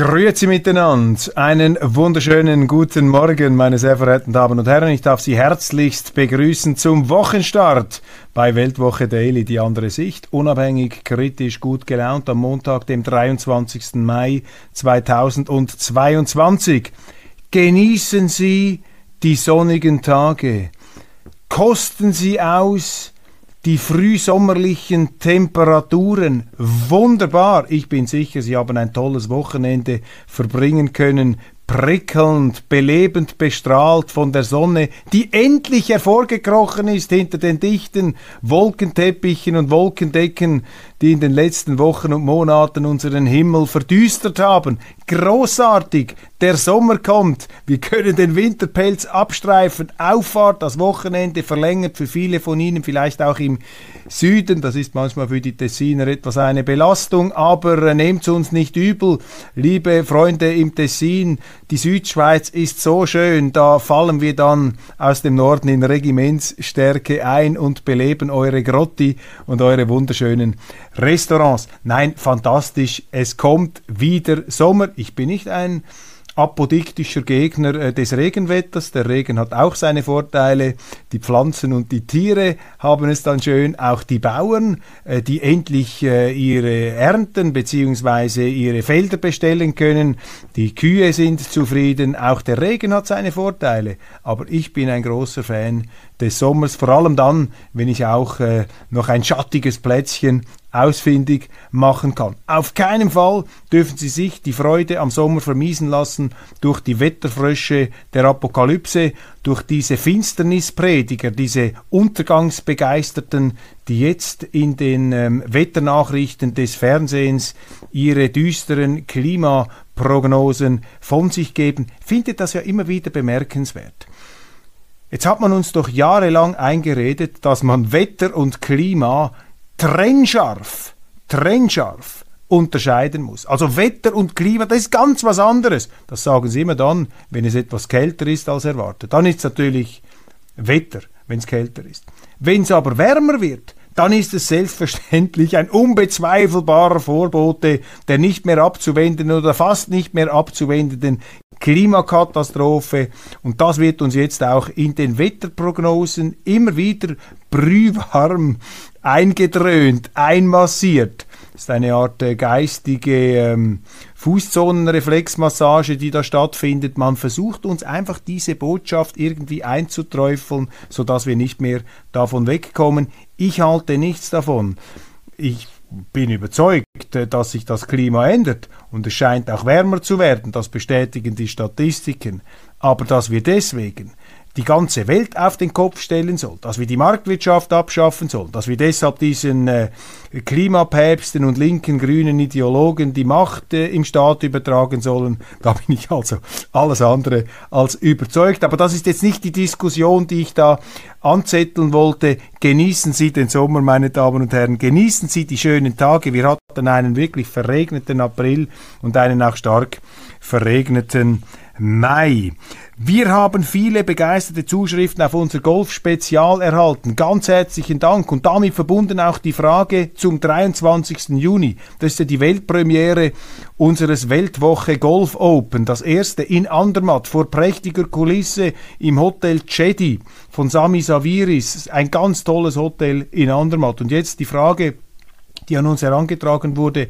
Grüezi miteinander. Einen wunderschönen guten Morgen, meine sehr verehrten Damen und Herren. Ich darf Sie herzlichst begrüßen zum Wochenstart bei Weltwoche Daily, die andere Sicht. Unabhängig, kritisch, gut gelaunt am Montag, dem 23. Mai 2022. Genießen Sie die sonnigen Tage. Kosten Sie aus die frühsommerlichen Temperaturen. Wunderbar. Ich bin sicher, Sie haben ein tolles Wochenende verbringen können prickelnd, belebend bestrahlt von der Sonne, die endlich hervorgekrochen ist hinter den dichten Wolkenteppichen und Wolkendecken, die in den letzten Wochen und Monaten unseren Himmel verdüstert haben. Großartig, der Sommer kommt, wir können den Winterpelz abstreifen, Auffahrt, das Wochenende verlängert für viele von Ihnen, vielleicht auch im Süden, das ist manchmal für die Tessiner etwas eine Belastung, aber äh, nehmt uns nicht übel, liebe Freunde im Tessin, die Südschweiz ist so schön, da fallen wir dann aus dem Norden in Regimentsstärke ein und beleben eure Grotti und eure wunderschönen Restaurants. Nein, fantastisch, es kommt wieder Sommer. Ich bin nicht ein apodiktischer Gegner äh, des Regenwetters. Der Regen hat auch seine Vorteile. Die Pflanzen und die Tiere haben es dann schön. Auch die Bauern, äh, die endlich äh, ihre Ernten bzw. ihre Felder bestellen können. Die Kühe sind zufrieden. Auch der Regen hat seine Vorteile. Aber ich bin ein großer Fan des Sommers, vor allem dann, wenn ich auch noch ein schattiges Plätzchen ausfindig machen kann. Auf keinen Fall dürfen Sie sich die Freude am Sommer vermiesen lassen durch die Wetterfrösche der Apokalypse, durch diese Finsternisprediger, diese Untergangsbegeisterten, die jetzt in den ähm, Wetternachrichten des Fernsehens ihre düsteren Klimaprognosen von sich geben, findet das ja immer wieder bemerkenswert. Jetzt hat man uns doch jahrelang eingeredet, dass man Wetter und Klima trennscharf, trennscharf unterscheiden muss. Also Wetter und Klima, das ist ganz was anderes. Das sagen sie immer dann, wenn es etwas kälter ist als erwartet. Dann ist es natürlich Wetter, wenn es kälter ist. Wenn es aber wärmer wird, dann ist es selbstverständlich ein unbezweifelbarer Vorbote der nicht mehr abzuwendenden oder fast nicht mehr abzuwendenden Klimakatastrophe. Und das wird uns jetzt auch in den Wetterprognosen immer wieder brühwarm eingedröhnt, einmassiert. Das ist eine Art äh, geistige ähm, Fußzonenreflexmassage, die da stattfindet. Man versucht uns einfach diese Botschaft irgendwie einzuträufeln, sodass wir nicht mehr davon wegkommen. Ich halte nichts davon. Ich bin überzeugt, äh, dass sich das Klima ändert und es scheint auch wärmer zu werden, das bestätigen die Statistiken. Aber dass wir deswegen die ganze Welt auf den Kopf stellen soll, dass wir die Marktwirtschaft abschaffen sollen, dass wir deshalb diesen äh, Klimapäpsten und linken grünen Ideologen die Macht äh, im Staat übertragen sollen, da bin ich also alles andere als überzeugt. Aber das ist jetzt nicht die Diskussion, die ich da anzetteln wollte. Genießen Sie den Sommer, meine Damen und Herren, genießen Sie die schönen Tage. Wir hatten einen wirklich verregneten April und einen auch stark verregneten Mai. Wir haben viele begeisterte Zuschriften auf unser Golf-Spezial erhalten. Ganz herzlichen Dank. Und damit verbunden auch die Frage zum 23. Juni. Das ist ja die Weltpremiere unseres Weltwoche Golf Open. Das erste in Andermatt vor prächtiger Kulisse im Hotel Chedi von Sami Saviris. Ein ganz tolles Hotel in Andermatt. Und jetzt die Frage, die an uns herangetragen wurde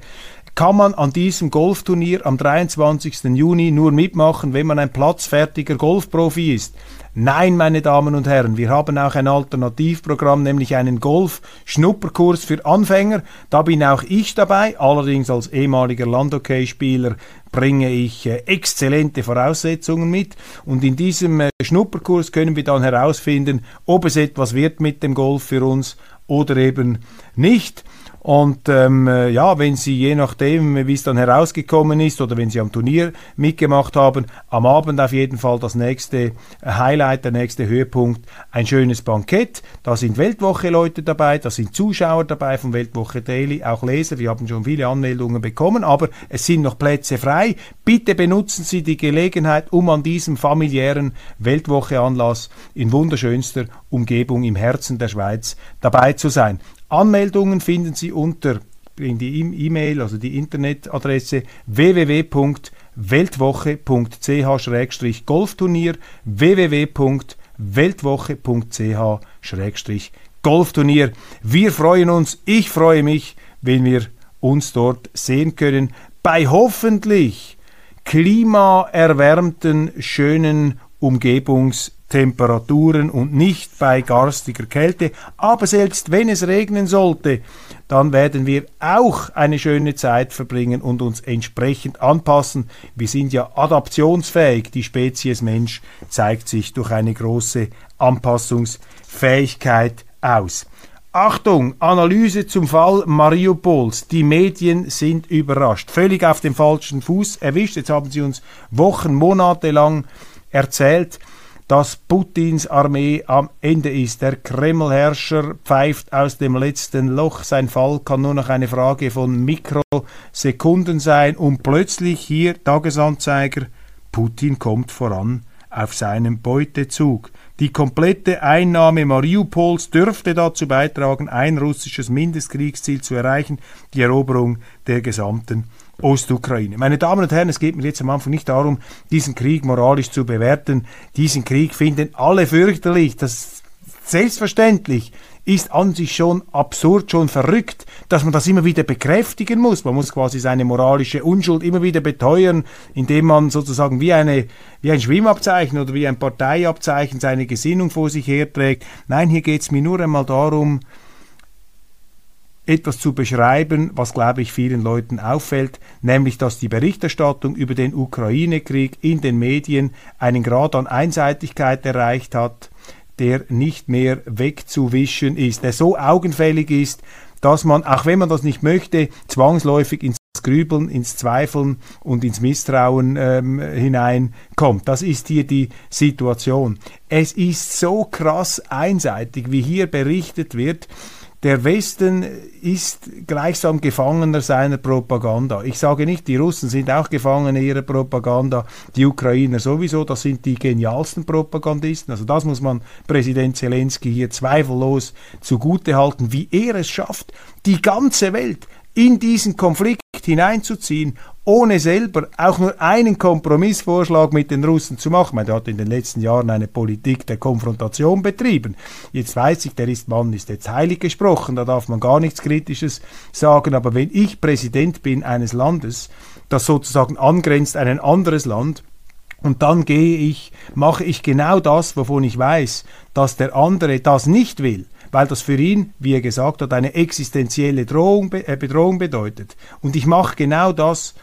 kann man an diesem Golfturnier am 23. Juni nur mitmachen, wenn man ein platzfertiger Golfprofi ist. Nein, meine Damen und Herren, wir haben auch ein Alternativprogramm, nämlich einen Golf-Schnupperkurs für Anfänger. Da bin auch ich dabei, allerdings als ehemaliger Landhockey-Spieler bringe ich äh, exzellente Voraussetzungen mit und in diesem äh, Schnupperkurs können wir dann herausfinden, ob es etwas wird mit dem Golf für uns oder eben nicht. Und ähm, äh, ja, wenn Sie je nachdem, wie es dann herausgekommen ist oder wenn Sie am Turnier mitgemacht haben, am Abend auf jeden Fall das nächste Highlight, der nächste Höhepunkt, ein schönes Bankett. Da sind Weltwoche-Leute dabei, da sind Zuschauer dabei von Weltwoche Daily, auch Leser. Wir haben schon viele Anmeldungen bekommen, aber es sind noch Plätze frei. Bitte benutzen Sie die Gelegenheit, um an diesem familiären Weltwoche-Anlass in wunderschönster Umgebung im Herzen der Schweiz dabei zu sein. Anmeldungen finden Sie unter in die E-Mail, also die Internetadresse www.weltwoche.ch-golfturnier www.weltwoche.ch-golfturnier. Wir freuen uns, ich freue mich, wenn wir uns dort sehen können, bei hoffentlich klimaerwärmten, schönen Umgebungs- Temperaturen und nicht bei garstiger Kälte. Aber selbst wenn es regnen sollte, dann werden wir auch eine schöne Zeit verbringen und uns entsprechend anpassen. Wir sind ja adaptionsfähig. Die Spezies Mensch zeigt sich durch eine große Anpassungsfähigkeit aus. Achtung, Analyse zum Fall Mariupols. Die Medien sind überrascht. Völlig auf dem falschen Fuß erwischt. Jetzt haben sie uns Wochen, Monate lang erzählt, dass Putins Armee am Ende ist. Der Kremlherrscher pfeift aus dem letzten Loch. Sein Fall kann nur noch eine Frage von Mikrosekunden sein. Und plötzlich hier Tagesanzeiger, Putin kommt voran auf seinem Beutezug. Die komplette Einnahme Mariupols dürfte dazu beitragen, ein russisches Mindestkriegsziel zu erreichen, die Eroberung der gesamten Ostukraine. Meine Damen und Herren, es geht mir jetzt am Anfang nicht darum, diesen Krieg moralisch zu bewerten. Diesen Krieg finden alle fürchterlich. Das selbstverständlich ist an sich schon absurd, schon verrückt, dass man das immer wieder bekräftigen muss. Man muss quasi seine moralische Unschuld immer wieder beteuern, indem man sozusagen wie, eine, wie ein Schwimmabzeichen oder wie ein Parteiabzeichen seine Gesinnung vor sich herträgt. Nein, hier geht es mir nur einmal darum, etwas zu beschreiben, was, glaube ich, vielen Leuten auffällt, nämlich dass die Berichterstattung über den Ukraine-Krieg in den Medien einen Grad an Einseitigkeit erreicht hat, der nicht mehr wegzuwischen ist, der so augenfällig ist, dass man, auch wenn man das nicht möchte, zwangsläufig ins Grübeln, ins Zweifeln und ins Misstrauen ähm, hineinkommt. Das ist hier die Situation. Es ist so krass einseitig, wie hier berichtet wird, der Westen ist gleichsam Gefangener seiner Propaganda. Ich sage nicht, die Russen sind auch Gefangene ihrer Propaganda, die Ukrainer sowieso, das sind die genialsten Propagandisten. Also das muss man Präsident Zelensky hier zweifellos zugutehalten, wie er es schafft, die ganze Welt in diesen Konflikt hineinzuziehen, ohne selber auch nur einen Kompromissvorschlag mit den Russen zu machen. Man hat in den letzten Jahren eine Politik der Konfrontation betrieben. Jetzt weiß ich, der ist Mann ist jetzt heilig gesprochen, da darf man gar nichts Kritisches sagen. Aber wenn ich Präsident bin eines Landes, das sozusagen angrenzt an ein anderes Land, und dann gehe ich, mache ich genau das, wovon ich weiß, dass der andere das nicht will, weil das für ihn, wie er gesagt hat, eine existenzielle Drohung, äh, Bedrohung bedeutet. Und ich mache genau das,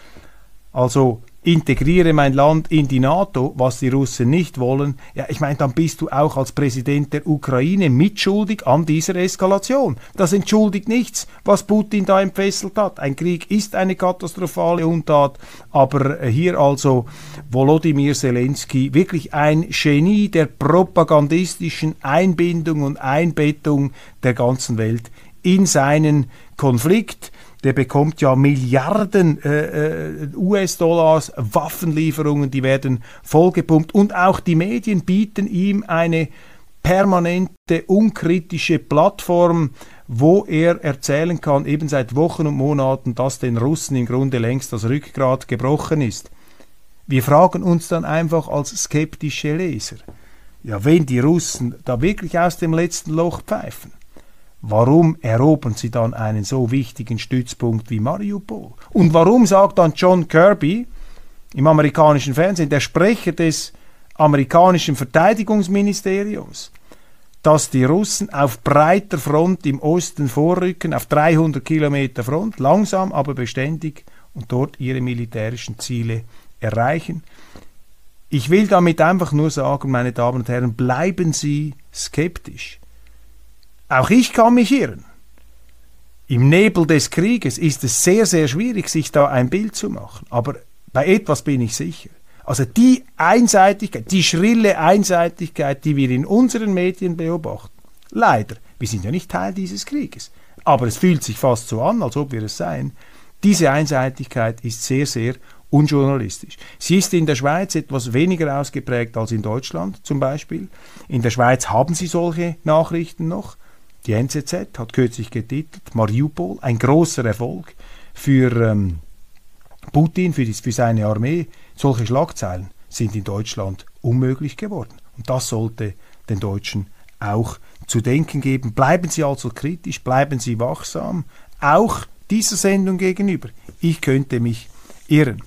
also integriere mein Land in die NATO, was die Russen nicht wollen, ja, ich meine, dann bist du auch als Präsident der Ukraine mitschuldig an dieser Eskalation. Das entschuldigt nichts, was Putin da entfesselt hat. Ein Krieg ist eine katastrophale Untat, aber hier also Volodymyr Zelensky wirklich ein Genie der propagandistischen Einbindung und Einbettung der ganzen Welt in seinen Konflikt der bekommt ja Milliarden äh, äh US-Dollars, Waffenlieferungen, die werden vollgepumpt und auch die Medien bieten ihm eine permanente, unkritische Plattform, wo er erzählen kann, eben seit Wochen und Monaten, dass den Russen im Grunde längst das Rückgrat gebrochen ist. Wir fragen uns dann einfach als skeptische Leser, ja, wenn die Russen da wirklich aus dem letzten Loch pfeifen, Warum erobern sie dann einen so wichtigen Stützpunkt wie Mariupol? Und warum sagt dann John Kirby im amerikanischen Fernsehen, der Sprecher des amerikanischen Verteidigungsministeriums, dass die Russen auf breiter Front im Osten vorrücken, auf 300 Kilometer Front, langsam aber beständig und dort ihre militärischen Ziele erreichen. Ich will damit einfach nur sagen, meine Damen und Herren, bleiben Sie skeptisch. Auch ich kann mich irren. Im Nebel des Krieges ist es sehr, sehr schwierig, sich da ein Bild zu machen. Aber bei etwas bin ich sicher. Also die Einseitigkeit, die schrille Einseitigkeit, die wir in unseren Medien beobachten, leider, wir sind ja nicht Teil dieses Krieges, aber es fühlt sich fast so an, als ob wir es seien, diese Einseitigkeit ist sehr, sehr unjournalistisch. Sie ist in der Schweiz etwas weniger ausgeprägt als in Deutschland zum Beispiel. In der Schweiz haben sie solche Nachrichten noch. Die NZZ hat kürzlich getitelt, Mariupol, ein großer Erfolg für ähm, Putin, für, die, für seine Armee. Solche Schlagzeilen sind in Deutschland unmöglich geworden. Und das sollte den Deutschen auch zu denken geben. Bleiben Sie also kritisch, bleiben Sie wachsam, auch dieser Sendung gegenüber. Ich könnte mich irren.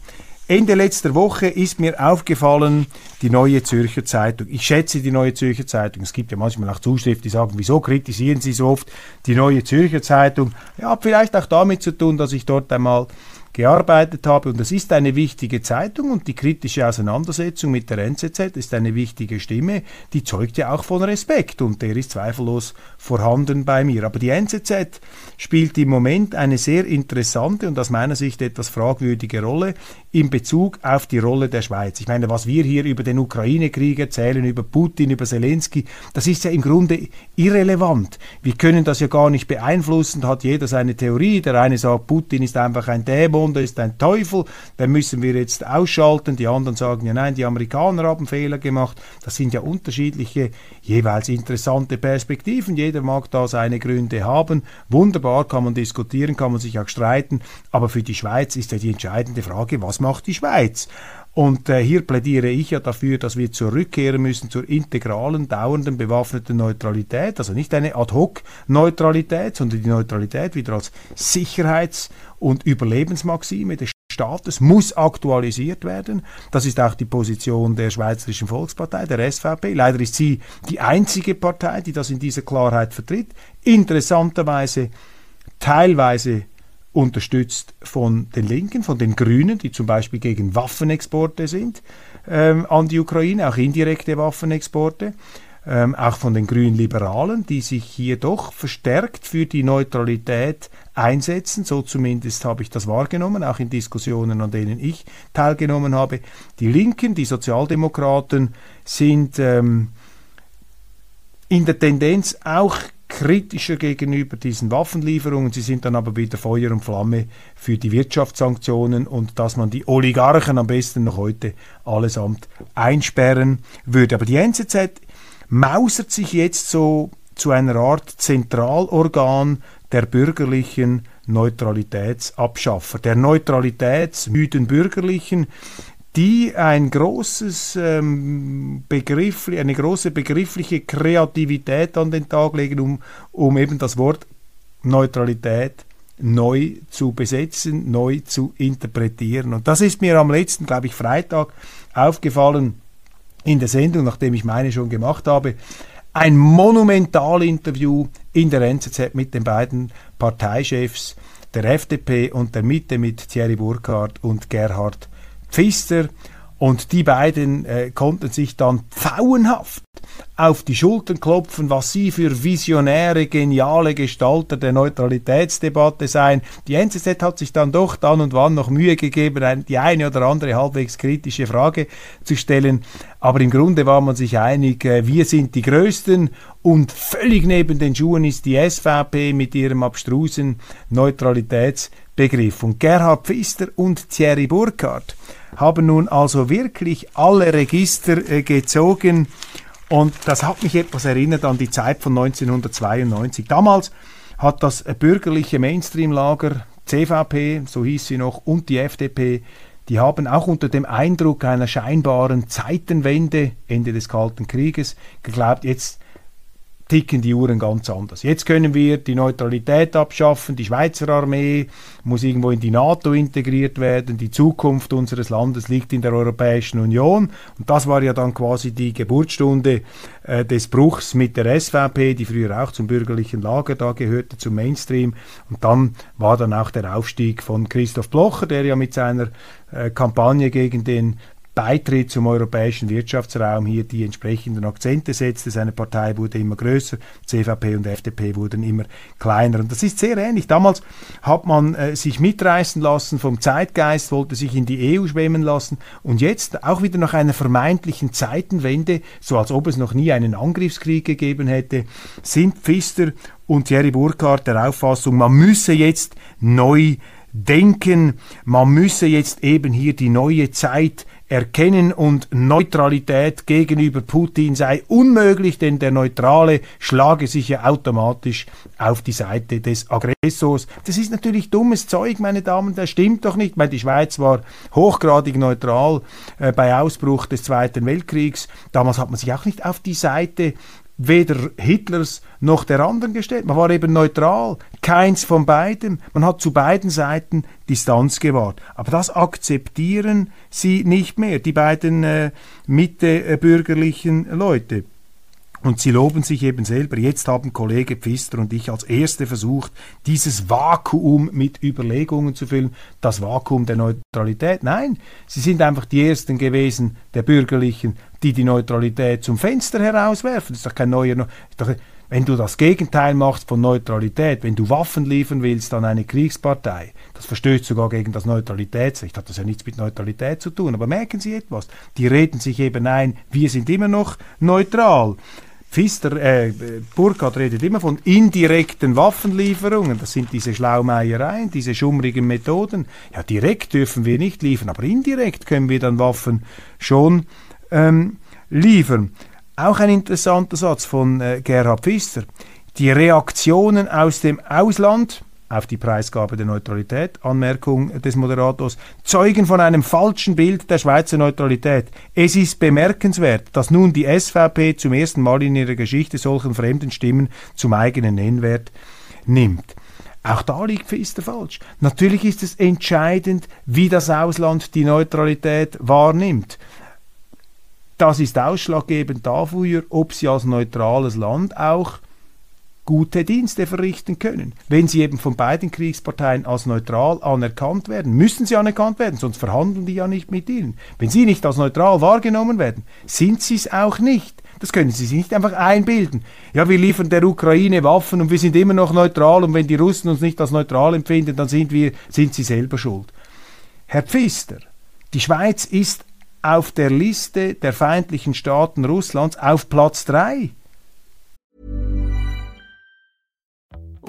Ende letzter Woche ist mir aufgefallen, die Neue Zürcher Zeitung. Ich schätze die Neue Zürcher Zeitung. Es gibt ja manchmal auch Zuschriften, die sagen, wieso kritisieren Sie so oft die Neue Zürcher Zeitung? Ja, vielleicht auch damit zu tun, dass ich dort einmal gearbeitet habe. Und das ist eine wichtige Zeitung und die kritische Auseinandersetzung mit der NZZ ist eine wichtige Stimme, die zeugt ja auch von Respekt und der ist zweifellos vorhanden bei mir. Aber die NZZ spielt im Moment eine sehr interessante und aus meiner Sicht etwas fragwürdige Rolle in Bezug auf die Rolle der Schweiz. Ich meine, was wir hier über den Ukraine-Krieg erzählen, über Putin, über Zelensky, das ist ja im Grunde irrelevant. Wir können das ja gar nicht beeinflussen, hat jeder seine Theorie. Der eine sagt, Putin ist einfach ein Dämon, der ist ein Teufel, den müssen wir jetzt ausschalten. Die anderen sagen, ja nein, die Amerikaner haben Fehler gemacht. Das sind ja unterschiedliche, jeweils interessante Perspektiven. Jeder mag da seine Gründe haben. Wunderbar kann man diskutieren, kann man sich auch streiten. Aber für die Schweiz ist ja die entscheidende Frage, was macht die Schweiz? Und äh, hier plädiere ich ja dafür, dass wir zurückkehren müssen zur integralen, dauernden, bewaffneten Neutralität. Also nicht eine Ad-hoc-Neutralität, sondern die Neutralität wieder als Sicherheits- und Überlebensmaxime des Staates muss aktualisiert werden. Das ist auch die Position der Schweizerischen Volkspartei, der SVP. Leider ist sie die einzige Partei, die das in dieser Klarheit vertritt. Interessanterweise teilweise unterstützt von den Linken, von den Grünen, die zum Beispiel gegen Waffenexporte sind ähm, an die Ukraine, auch indirekte Waffenexporte, ähm, auch von den Grünen Liberalen, die sich hier doch verstärkt für die Neutralität einsetzen. So zumindest habe ich das wahrgenommen, auch in Diskussionen, an denen ich teilgenommen habe. Die Linken, die Sozialdemokraten sind ähm, in der Tendenz auch kritischer gegenüber diesen Waffenlieferungen. Sie sind dann aber wieder Feuer und Flamme für die Wirtschaftssanktionen und dass man die Oligarchen am besten noch heute allesamt einsperren würde. Aber die NZZ mausert sich jetzt so zu einer Art Zentralorgan der bürgerlichen Neutralitätsabschaffer, der neutralitätsmüden Bürgerlichen, die ein großes ähm, Begriff, eine große begriffliche Kreativität an den Tag legen, um, um eben das Wort Neutralität neu zu besetzen, neu zu interpretieren. Und das ist mir am letzten, glaube ich, Freitag aufgefallen in der Sendung, nachdem ich meine schon gemacht habe. Ein Monumentalinterview in der NZZ mit den beiden Parteichefs der FDP und der Mitte mit Thierry Burkhardt und Gerhard Pfister und die beiden äh, konnten sich dann pfauenhaft auf die Schultern klopfen, was sie für visionäre, geniale Gestalter der Neutralitätsdebatte seien. Die NZZ hat sich dann doch dann und wann noch Mühe gegeben, die eine oder andere halbwegs kritische Frage zu stellen. Aber im Grunde war man sich einig, äh, wir sind die Größten und völlig neben den Schuhen ist die SVP mit ihrem abstrusen Neutralitätsbegriff. Und Gerhard Pfister und Thierry Burkhardt haben nun also wirklich alle Register äh, gezogen und das hat mich etwas erinnert an die Zeit von 1992. Damals hat das bürgerliche Mainstream-Lager CVP, so hieß sie noch, und die FDP, die haben auch unter dem Eindruck einer scheinbaren Zeitenwende, Ende des Kalten Krieges, geglaubt, jetzt ticken die Uhren ganz anders. Jetzt können wir die Neutralität abschaffen, die Schweizer Armee muss irgendwo in die NATO integriert werden, die Zukunft unseres Landes liegt in der Europäischen Union und das war ja dann quasi die Geburtsstunde äh, des Bruchs mit der SVP, die früher auch zum bürgerlichen Lager da gehörte, zum Mainstream und dann war dann auch der Aufstieg von Christoph Blocher, der ja mit seiner äh, Kampagne gegen den Beitritt zum europäischen Wirtschaftsraum hier die entsprechenden Akzente setzte. Seine Partei wurde immer größer, CVP und FDP wurden immer kleiner. Und das ist sehr ähnlich. Damals hat man äh, sich mitreißen lassen vom Zeitgeist, wollte sich in die EU schwemmen lassen und jetzt auch wieder nach einer vermeintlichen Zeitenwende, so als ob es noch nie einen Angriffskrieg gegeben hätte, sind Pfister und Thierry Burkhardt der Auffassung, man müsse jetzt neu denken, man müsse jetzt eben hier die neue Zeit erkennen und Neutralität gegenüber Putin sei unmöglich, denn der Neutrale schlage sich ja automatisch auf die Seite des Aggressors. Das ist natürlich dummes Zeug, meine Damen, das stimmt doch nicht. Ich meine, die Schweiz war hochgradig neutral äh, bei Ausbruch des Zweiten Weltkriegs. Damals hat man sich auch nicht auf die Seite weder Hitlers noch der anderen gestellt. Man war eben neutral, keins von beidem. Man hat zu beiden Seiten Distanz gewahrt. Aber das akzeptieren sie nicht mehr, die beiden äh, mittebürgerlichen Leute. Und sie loben sich eben selber. Jetzt haben Kollege Pfister und ich als Erste versucht, dieses Vakuum mit Überlegungen zu füllen. Das Vakuum der Neutralität. Nein, sie sind einfach die Ersten gewesen, der Bürgerlichen, die die Neutralität zum Fenster herauswerfen. Das ist doch kein neuer. Doch, wenn du das Gegenteil machst von Neutralität, wenn du Waffen liefern willst an eine Kriegspartei, das verstößt sogar gegen das Neutralitätsrecht, hat das ja nichts mit Neutralität zu tun. Aber merken Sie etwas, die reden sich eben ein, wir sind immer noch neutral. Pfister, äh, Burkhardt redet immer von indirekten Waffenlieferungen. Das sind diese Schlaumeiereien, diese schummrigen Methoden. Ja, direkt dürfen wir nicht liefern, aber indirekt können wir dann Waffen schon ähm, liefern. Auch ein interessanter Satz von äh, Gerhard Pfister. Die Reaktionen aus dem Ausland auf die Preisgabe der Neutralität, Anmerkung des Moderators, zeugen von einem falschen Bild der Schweizer Neutralität. Es ist bemerkenswert, dass nun die SVP zum ersten Mal in ihrer Geschichte solchen fremden Stimmen zum eigenen Nennwert nimmt. Auch da liegt Pfister falsch. Natürlich ist es entscheidend, wie das Ausland die Neutralität wahrnimmt. Das ist ausschlaggebend dafür, ob sie als neutrales Land auch gute Dienste verrichten können. Wenn sie eben von beiden Kriegsparteien als neutral anerkannt werden, müssen sie anerkannt werden, sonst verhandeln die ja nicht mit ihnen. Wenn sie nicht als neutral wahrgenommen werden, sind sie es auch nicht. Das können Sie sich nicht einfach einbilden. Ja, wir liefern der Ukraine Waffen und wir sind immer noch neutral und wenn die Russen uns nicht als neutral empfinden, dann sind wir, sind sie selber schuld. Herr Pfister, die Schweiz ist auf der Liste der feindlichen Staaten Russlands auf Platz 3.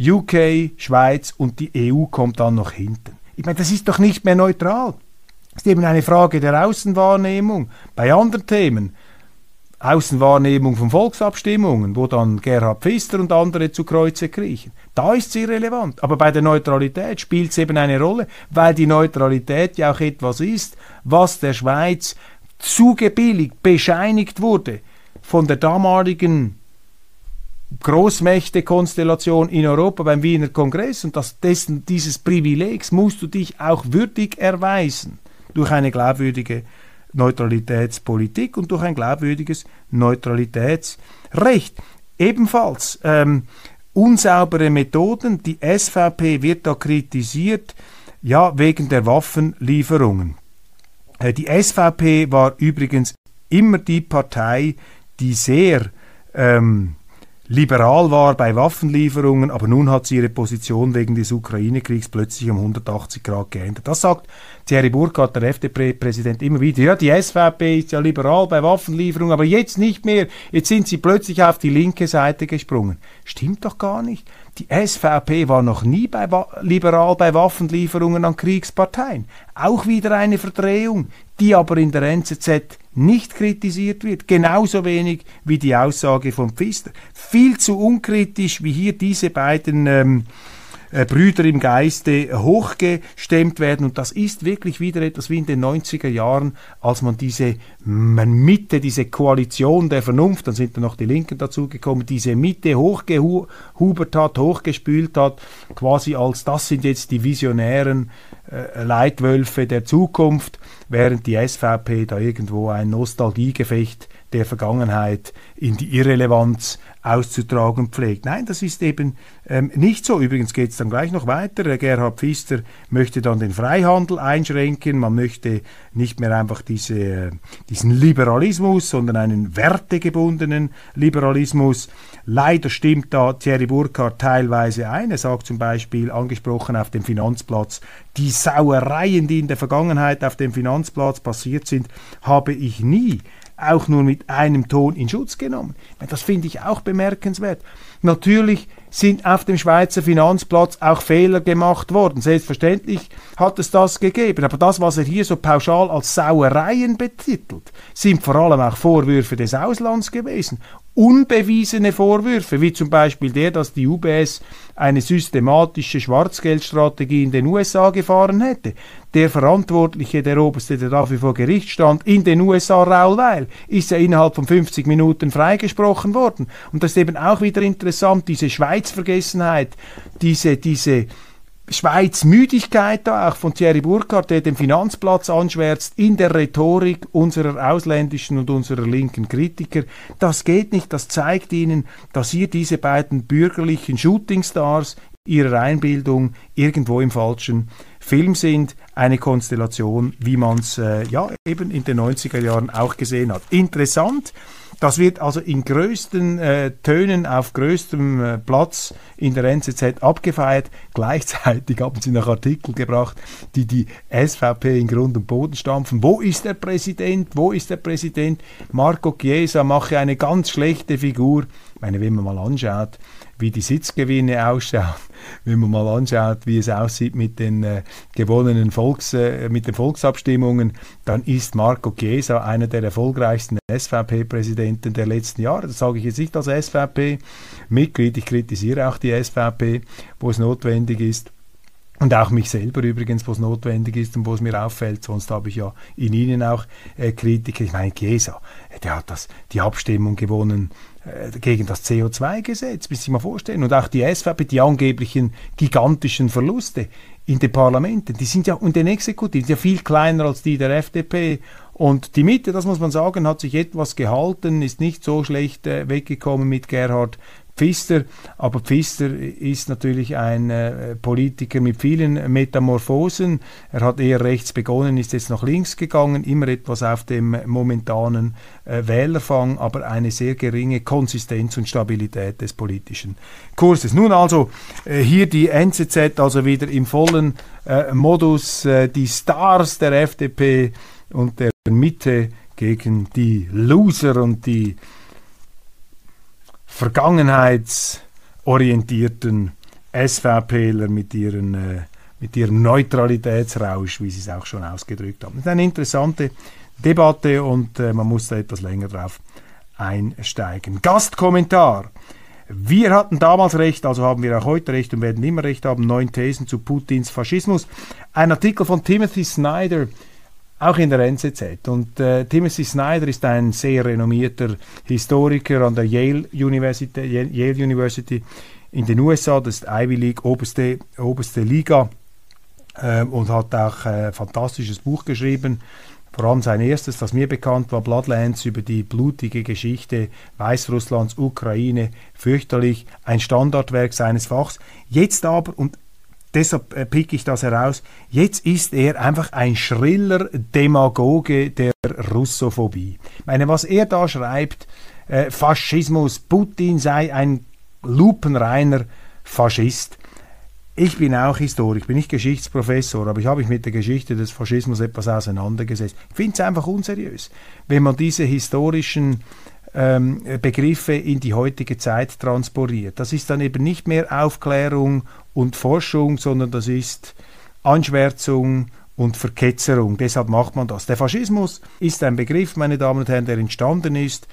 UK, Schweiz und die EU kommt dann noch hinten. Ich meine, das ist doch nicht mehr neutral. Das ist eben eine Frage der Außenwahrnehmung. Bei anderen Themen, Außenwahrnehmung von Volksabstimmungen, wo dann Gerhard Pfister und andere zu Kreuze kriechen, da ist es irrelevant. Aber bei der Neutralität spielt es eben eine Rolle, weil die Neutralität ja auch etwas ist, was der Schweiz zugebilligt, bescheinigt wurde von der damaligen Großmächte-Konstellation in Europa beim Wiener Kongress und das, dessen, dieses Privilegs musst du dich auch würdig erweisen durch eine glaubwürdige Neutralitätspolitik und durch ein glaubwürdiges Neutralitätsrecht. Ebenfalls ähm, unsaubere Methoden. Die SVP wird da kritisiert, ja, wegen der Waffenlieferungen. Äh, die SVP war übrigens immer die Partei, die sehr ähm, liberal war bei Waffenlieferungen, aber nun hat sie ihre Position wegen des Ukraine-Kriegs plötzlich um 180 Grad geändert. Das sagt Thierry Burkhardt, der FDP-Präsident, immer wieder. Ja, die SVP ist ja liberal bei Waffenlieferungen, aber jetzt nicht mehr. Jetzt sind sie plötzlich auf die linke Seite gesprungen. Stimmt doch gar nicht. Die SVP war noch nie bei liberal bei Waffenlieferungen an Kriegsparteien. Auch wieder eine Verdrehung, die aber in der NZZ nicht kritisiert wird. Genauso wenig wie die Aussage von Pfister. Viel zu unkritisch, wie hier diese beiden ähm, äh, Brüder im Geiste hochgestemmt werden. Und das ist wirklich wieder etwas wie in den 90er Jahren, als man diese Mitte, diese Koalition der Vernunft, dann sind da noch die Linken dazugekommen, diese Mitte hochgehubert hat, hochgespült hat, quasi als das sind jetzt die visionären Leitwölfe der Zukunft, während die SVP da irgendwo ein Nostalgiegefecht der Vergangenheit in die Irrelevanz auszutragen pflegt. Nein, das ist eben ähm, nicht so. Übrigens geht es dann gleich noch weiter. Gerhard Pfister möchte dann den Freihandel einschränken. Man möchte nicht mehr einfach diese, äh, diesen Liberalismus, sondern einen wertegebundenen Liberalismus. Leider stimmt da Thierry Burkhardt teilweise ein. Er sagt zum Beispiel, angesprochen auf dem Finanzplatz, die Sauereien, die in der Vergangenheit auf dem Finanzplatz passiert sind, habe ich nie auch nur mit einem Ton in Schutz genommen. Das finde ich auch bemerkenswert. Natürlich sind auf dem Schweizer Finanzplatz auch Fehler gemacht worden. Selbstverständlich hat es das gegeben. Aber das, was er hier so pauschal als Sauereien betitelt, sind vor allem auch Vorwürfe des Auslands gewesen unbewiesene Vorwürfe, wie zum Beispiel der, dass die UBS eine systematische Schwarzgeldstrategie in den USA gefahren hätte. Der Verantwortliche, der Oberste, der dafür vor Gericht stand, in den USA, Raul Weil, ist ja innerhalb von 50 Minuten freigesprochen worden. Und das ist eben auch wieder interessant, diese Schweizvergessenheit, diese, diese Schweiz Müdigkeit da auch von Thierry Burkhardt, der den Finanzplatz anschwärzt in der Rhetorik unserer ausländischen und unserer linken Kritiker. Das geht nicht, das zeigt ihnen, dass hier diese beiden bürgerlichen Shootingstars ihrer Einbildung irgendwo im falschen Film sind. Eine Konstellation, wie man es äh, ja eben in den 90er Jahren auch gesehen hat. Interessant das wird also in größten äh, Tönen auf größtem äh, Platz in der NZZ abgefeiert. Gleichzeitig haben sie noch Artikel gebracht, die die SVP in Grund und Boden stampfen. Wo ist der Präsident? Wo ist der Präsident? Marco Chiesa mache eine ganz schlechte Figur. Ich meine, wenn man mal anschaut, wie die Sitzgewinne ausschauen, wenn man mal anschaut, wie es aussieht mit den äh, gewonnenen Volks, äh, mit den Volksabstimmungen, dann ist Marco Chiesa einer der erfolgreichsten SVP-Präsidenten der letzten Jahre. Das sage ich jetzt nicht als SVP-Mitglied, ich kritisiere auch die SVP, wo es notwendig ist. Und auch mich selber übrigens, wo es notwendig ist und wo es mir auffällt. Sonst habe ich ja in Ihnen auch äh, Kritiker. Ich meine, Chiesa, der hat das, die Abstimmung gewonnen äh, gegen das CO2-Gesetz, bis Sie mal vorstellen. Und auch die SVP, die angeblichen gigantischen Verluste in den Parlamenten, die sind ja und den Exekutiven, ja viel kleiner als die der FDP. Und die Mitte, das muss man sagen, hat sich etwas gehalten, ist nicht so schlecht äh, weggekommen mit Gerhard Pfister. Aber Pfister ist natürlich ein äh, Politiker mit vielen Metamorphosen. Er hat eher rechts begonnen, ist jetzt nach links gegangen, immer etwas auf dem momentanen äh, Wählerfang, aber eine sehr geringe Konsistenz und Stabilität des politischen Kurses. Nun also äh, hier die NZZ, also wieder im vollen Modus, die Stars der FDP und der Mitte gegen die Loser und die vergangenheitsorientierten SVPler mit, ihren, äh, mit ihrem Neutralitätsrausch, wie sie es auch schon ausgedrückt haben. Das ist eine interessante Debatte und äh, man muss da etwas länger drauf einsteigen. Gastkommentar. Wir hatten damals recht, also haben wir auch heute recht und werden immer recht haben. Neun Thesen zu Putins Faschismus. Ein Artikel von Timothy Snyder auch in der NZZ. Und äh, Timothy Snyder ist ein sehr renommierter Historiker an der Yale University, Yale University in den USA, das ist Ivy League, oberste, oberste Liga, äh, und hat auch ein äh, fantastisches Buch geschrieben. Vor allem sein erstes, das mir bekannt war, Bloodlands über die blutige Geschichte Weißrusslands, Ukraine, fürchterlich, ein Standardwerk seines Fachs. Jetzt aber, und deshalb äh, pick ich das heraus. Jetzt ist er einfach ein schriller Demagoge der Russophobie. Ich meine, was er da schreibt, äh, Faschismus, Putin sei ein lupenreiner Faschist. Ich bin auch Historiker, bin nicht Geschichtsprofessor, aber ich habe mich mit der Geschichte des Faschismus etwas auseinandergesetzt. Ich finde es einfach unseriös, wenn man diese historischen ähm, Begriffe in die heutige Zeit transportiert. Das ist dann eben nicht mehr Aufklärung und Forschung, sondern das ist Anschwärzung und Verketzerung. Deshalb macht man das. Der Faschismus ist ein Begriff, meine Damen und Herren, der entstanden ist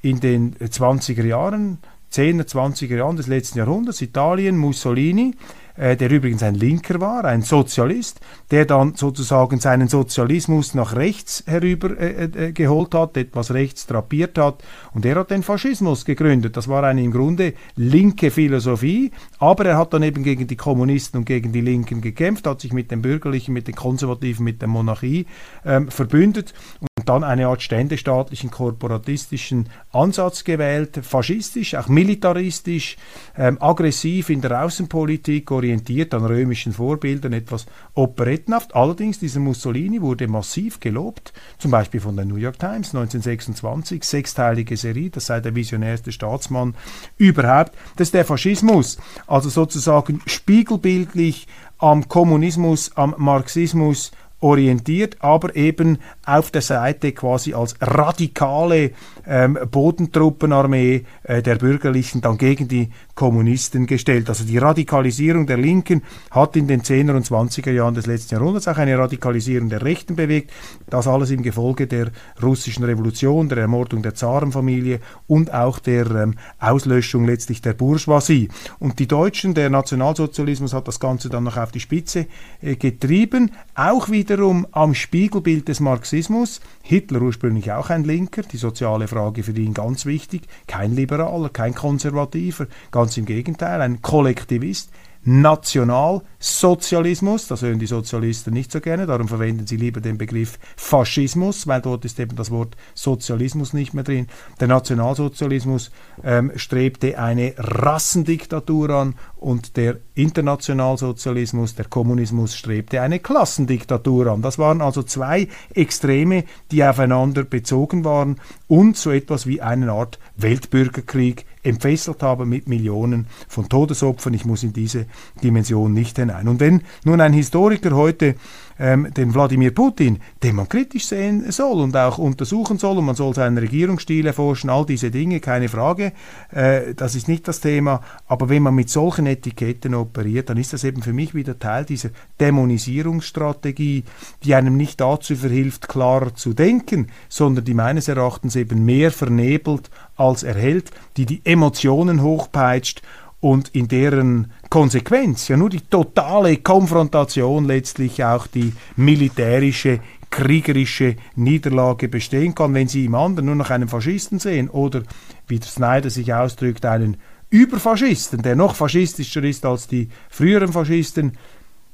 in den 20er Jahren, 10er, 20er Jahren des letzten Jahrhunderts. Italien, Mussolini, der übrigens ein Linker war, ein Sozialist, der dann sozusagen seinen Sozialismus nach rechts herüber äh, äh, geholt hat, etwas rechts drapiert hat. Und er hat den Faschismus gegründet. Das war eine im Grunde linke Philosophie, aber er hat dann eben gegen die Kommunisten und gegen die Linken gekämpft, hat sich mit den Bürgerlichen, mit den Konservativen, mit der Monarchie ähm, verbündet und dann eine Art ständestaatlichen, korporatistischen Ansatz gewählt, faschistisch, auch militaristisch, ähm, aggressiv in der Außenpolitik, orientiert an römischen Vorbildern, etwas operettenhaft. Allerdings, dieser Mussolini wurde massiv gelobt, zum Beispiel von der New York Times 1926, sechsteilige Serie, das sei der visionärste Staatsmann überhaupt. Das ist der Faschismus, also sozusagen spiegelbildlich am Kommunismus, am Marxismus orientiert, aber eben auf der Seite quasi als radikale ähm, Bodentruppenarmee äh, der Bürgerlichen dann gegen die Kommunisten gestellt. Also die Radikalisierung der Linken hat in den 10er und 20er Jahren des letzten Jahrhunderts auch eine Radikalisierung der Rechten bewegt. Das alles im Gefolge der russischen Revolution, der Ermordung der Zarenfamilie und auch der ähm, Auslöschung letztlich der Bourgeoisie. Und die Deutschen, der Nationalsozialismus hat das Ganze dann noch auf die Spitze äh, getrieben, auch wiederum am Spiegelbild des Marxismus. Hitler ursprünglich auch ein Linker, die soziale Frage für ihn ganz wichtig, kein Liberaler, kein Konservativer, ganz im Gegenteil, ein Kollektivist, Nationalsozialismus, das hören die Sozialisten nicht so gerne, darum verwenden sie lieber den Begriff Faschismus, weil dort ist eben das Wort Sozialismus nicht mehr drin. Der Nationalsozialismus ähm, strebte eine Rassendiktatur an und der Internationalsozialismus, der Kommunismus strebte eine Klassendiktatur an. Das waren also zwei Extreme, die aufeinander bezogen waren und so etwas wie eine Art Weltbürgerkrieg entfesselt haben mit Millionen von Todesopfern. Ich muss in diese Dimension nicht hinein. Und wenn nun ein Historiker heute ähm, den Wladimir Putin, den man kritisch sehen soll und auch untersuchen soll und man soll seinen Regierungsstil erforschen, all diese Dinge, keine Frage, äh, das ist nicht das Thema, aber wenn man mit solchen Etiketten operiert, dann ist das eben für mich wieder Teil dieser Dämonisierungsstrategie, die einem nicht dazu verhilft, klarer zu denken, sondern die meines Erachtens eben mehr vernebelt als erhält, die die Emotionen hochpeitscht und in deren Konsequenz ja nur die totale Konfrontation letztlich auch die militärische kriegerische Niederlage bestehen kann, wenn sie im anderen nur noch einen Faschisten sehen oder, wie der Snyder sich ausdrückt, einen Überfaschisten, der noch faschistischer ist als die früheren Faschisten,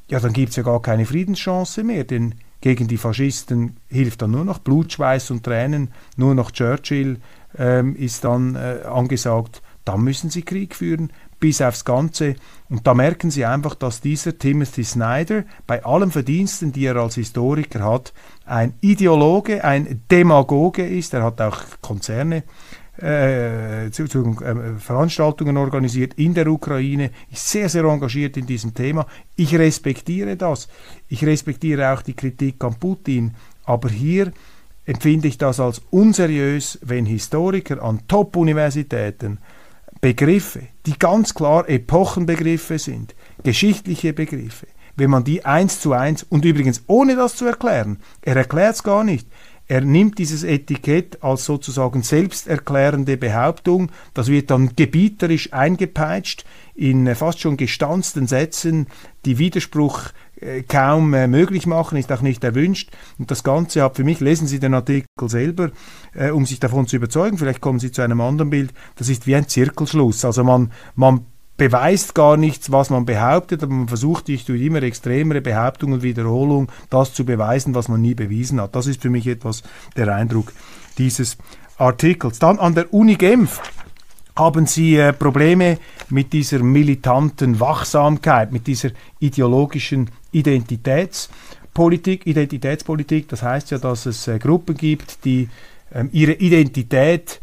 ja, dann gibt es ja gar keine Friedenschance mehr, denn gegen die Faschisten hilft dann nur noch Blutschweiß und Tränen, nur noch Churchill ähm, ist dann äh, angesagt, dann müssen sie Krieg führen, bis aufs Ganze. Und da merken Sie einfach, dass dieser Timothy Snyder bei allen Verdiensten, die er als Historiker hat, ein Ideologe, ein Demagoge ist. Er hat auch Konzerne äh, zu, zu äh, Veranstaltungen organisiert in der Ukraine, ist sehr, sehr engagiert in diesem Thema. Ich respektiere das. Ich respektiere auch die Kritik an Putin. Aber hier empfinde ich das als unseriös, wenn Historiker an Top-Universitäten Begriffe, die ganz klar Epochenbegriffe sind, geschichtliche Begriffe, wenn man die eins zu eins und übrigens ohne das zu erklären, er erklärt es gar nicht, er nimmt dieses Etikett als sozusagen selbsterklärende Behauptung, das wird dann gebieterisch eingepeitscht in fast schon gestanzten Sätzen, die Widerspruch äh, kaum äh, möglich machen, ist auch nicht erwünscht. Und das Ganze hat für mich, lesen Sie den Artikel selber, äh, um sich davon zu überzeugen, vielleicht kommen Sie zu einem anderen Bild, das ist wie ein Zirkelschluss. Also man, man beweist gar nichts, was man behauptet, aber man versucht durch immer extremere Behauptung und Wiederholung das zu beweisen, was man nie bewiesen hat. Das ist für mich etwas der Eindruck dieses Artikels. Dann an der Uni Genf haben Sie äh, Probleme mit dieser militanten Wachsamkeit, mit dieser ideologischen Identitätspolitik. Identitätspolitik, das heißt ja, dass es äh, Gruppen gibt, die ähm, ihre Identität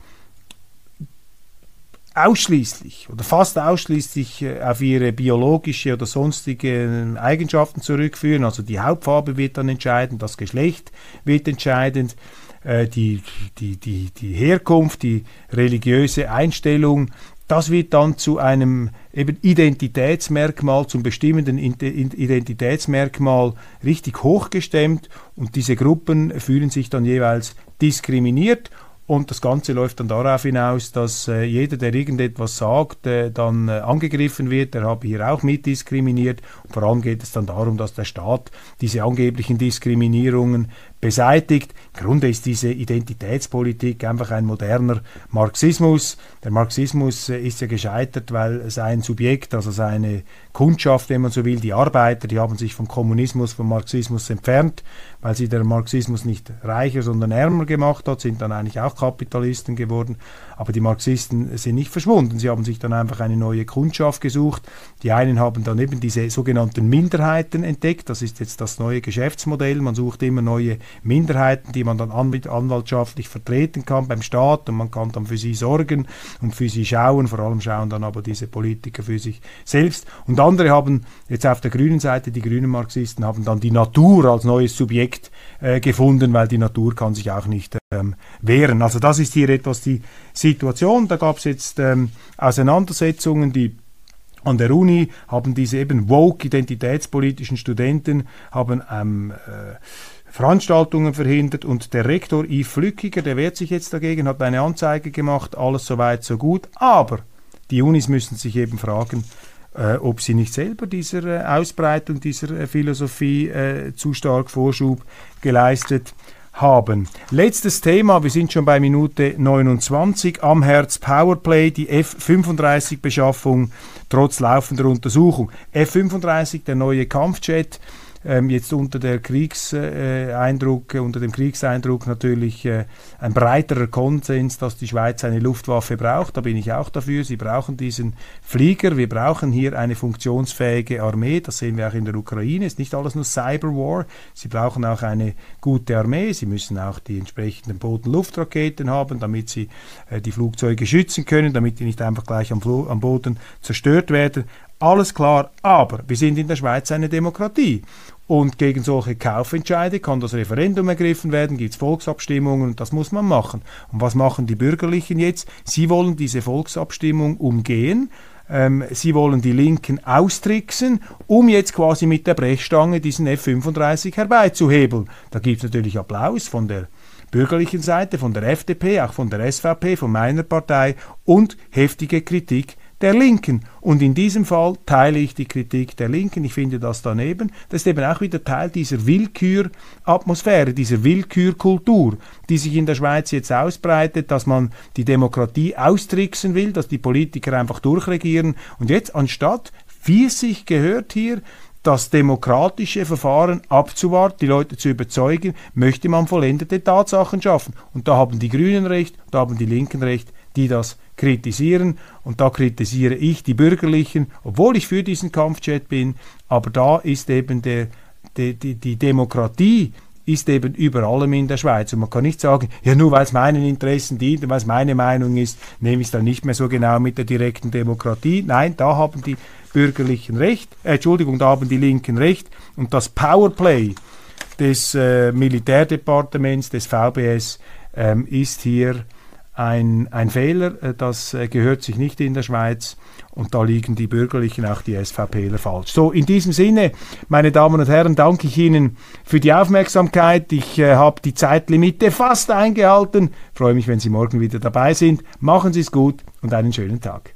ausschließlich oder fast ausschließlich äh, auf ihre biologische oder sonstige Eigenschaften zurückführen. Also die Hautfarbe wird dann entscheidend, das Geschlecht wird entscheidend, äh, die, die, die, die Herkunft, die religiöse Einstellung, das wird dann zu einem eben Identitätsmerkmal, zum bestimmenden Identitätsmerkmal richtig hochgestemmt und diese Gruppen fühlen sich dann jeweils diskriminiert und das Ganze läuft dann darauf hinaus, dass äh, jeder, der irgendetwas sagt, äh, dann äh, angegriffen wird. Der habe hier auch mitdiskriminiert. Und vor allem geht es dann darum, dass der Staat diese angeblichen Diskriminierungen beseitigt. Im Grunde ist diese Identitätspolitik einfach ein moderner Marxismus. Der Marxismus äh, ist ja gescheitert, weil sein Subjekt, also seine Kundschaft, wenn man so will, die Arbeiter, die haben sich vom Kommunismus, vom Marxismus entfernt, weil sie der Marxismus nicht reicher, sondern ärmer gemacht hat, sind dann eigentlich auch Kapitalisten geworden. Aber die Marxisten sind nicht verschwunden. Sie haben sich dann einfach eine neue Kundschaft gesucht. Die einen haben dann eben diese sogenannten Minderheiten entdeckt. Das ist jetzt das neue Geschäftsmodell. Man sucht immer neue Minderheiten, die man dann anwaltschaftlich vertreten kann beim Staat und man kann dann für sie sorgen und für sie schauen. Vor allem schauen dann aber diese Politiker für sich selbst. Und andere haben jetzt auf der grünen Seite, die grünen Marxisten, haben dann die Natur als neues Subjekt äh, gefunden, weil die Natur kann sich auch nicht ähm, wehren. Also das ist hier etwas die Situation. Da gab es jetzt ähm, Auseinandersetzungen, die an der Uni haben diese eben woke identitätspolitischen Studenten haben ähm, äh, Veranstaltungen verhindert und der Rektor Yves Flückiger, der wehrt sich jetzt dagegen, hat eine Anzeige gemacht, alles soweit so gut, aber die Unis müssen sich eben fragen, äh, ob sie nicht selber dieser äh, Ausbreitung dieser äh, Philosophie äh, zu stark Vorschub geleistet haben. Letztes Thema, wir sind schon bei Minute 29, am Herz Powerplay, die F-35-Beschaffung trotz laufender Untersuchung. F-35, der neue Kampfjet, jetzt unter der Kriegseindruck, äh, unter dem Kriegseindruck natürlich äh, ein breiterer Konsens, dass die Schweiz eine Luftwaffe braucht. Da bin ich auch dafür. Sie brauchen diesen Flieger. Wir brauchen hier eine funktionsfähige Armee. Das sehen wir auch in der Ukraine. Es ist nicht alles nur Cyberwar. Sie brauchen auch eine gute Armee. Sie müssen auch die entsprechenden Boden-Luftraketen haben, damit sie äh, die Flugzeuge schützen können, damit die nicht einfach gleich am, am Boden zerstört werden. Alles klar, aber wir sind in der Schweiz eine Demokratie. Und gegen solche Kaufentscheide kann das Referendum ergriffen werden, gibt es Volksabstimmungen und das muss man machen. Und was machen die Bürgerlichen jetzt? Sie wollen diese Volksabstimmung umgehen. Ähm, sie wollen die Linken austricksen, um jetzt quasi mit der Brechstange diesen F-35 herbeizuhebeln. Da gibt es natürlich Applaus von der bürgerlichen Seite, von der FDP, auch von der SVP, von meiner Partei und heftige Kritik der Linken. Und in diesem Fall teile ich die Kritik der Linken. Ich finde das daneben. Das ist eben auch wieder Teil dieser Willküratmosphäre, dieser Willkürkultur, die sich in der Schweiz jetzt ausbreitet, dass man die Demokratie austricksen will, dass die Politiker einfach durchregieren. Und jetzt anstatt, wie es sich gehört hier, das demokratische Verfahren abzuwarten, die Leute zu überzeugen, möchte man vollendete Tatsachen schaffen. Und da haben die Grünen recht, da haben die Linken recht, die das kritisieren. Und da kritisiere ich die Bürgerlichen, obwohl ich für diesen Kampfjet bin. Aber da ist eben der, die, die, die Demokratie ist eben über allem in der Schweiz. Und man kann nicht sagen, ja nur weil es meinen Interessen dient und weil es meine Meinung ist, nehme ich es dann nicht mehr so genau mit der direkten Demokratie. Nein, da haben die Bürgerlichen recht, äh, Entschuldigung, da haben die Linken recht. Und das Powerplay des äh, Militärdepartements, des VBS, ähm, ist hier ein, ein Fehler, äh, das äh, gehört sich nicht in der Schweiz und da liegen die Bürgerlichen, auch die SVPler falsch. So, in diesem Sinne, meine Damen und Herren, danke ich Ihnen für die Aufmerksamkeit. Ich äh, habe die Zeitlimite fast eingehalten. Freue mich, wenn Sie morgen wieder dabei sind. Machen Sie es gut und einen schönen Tag.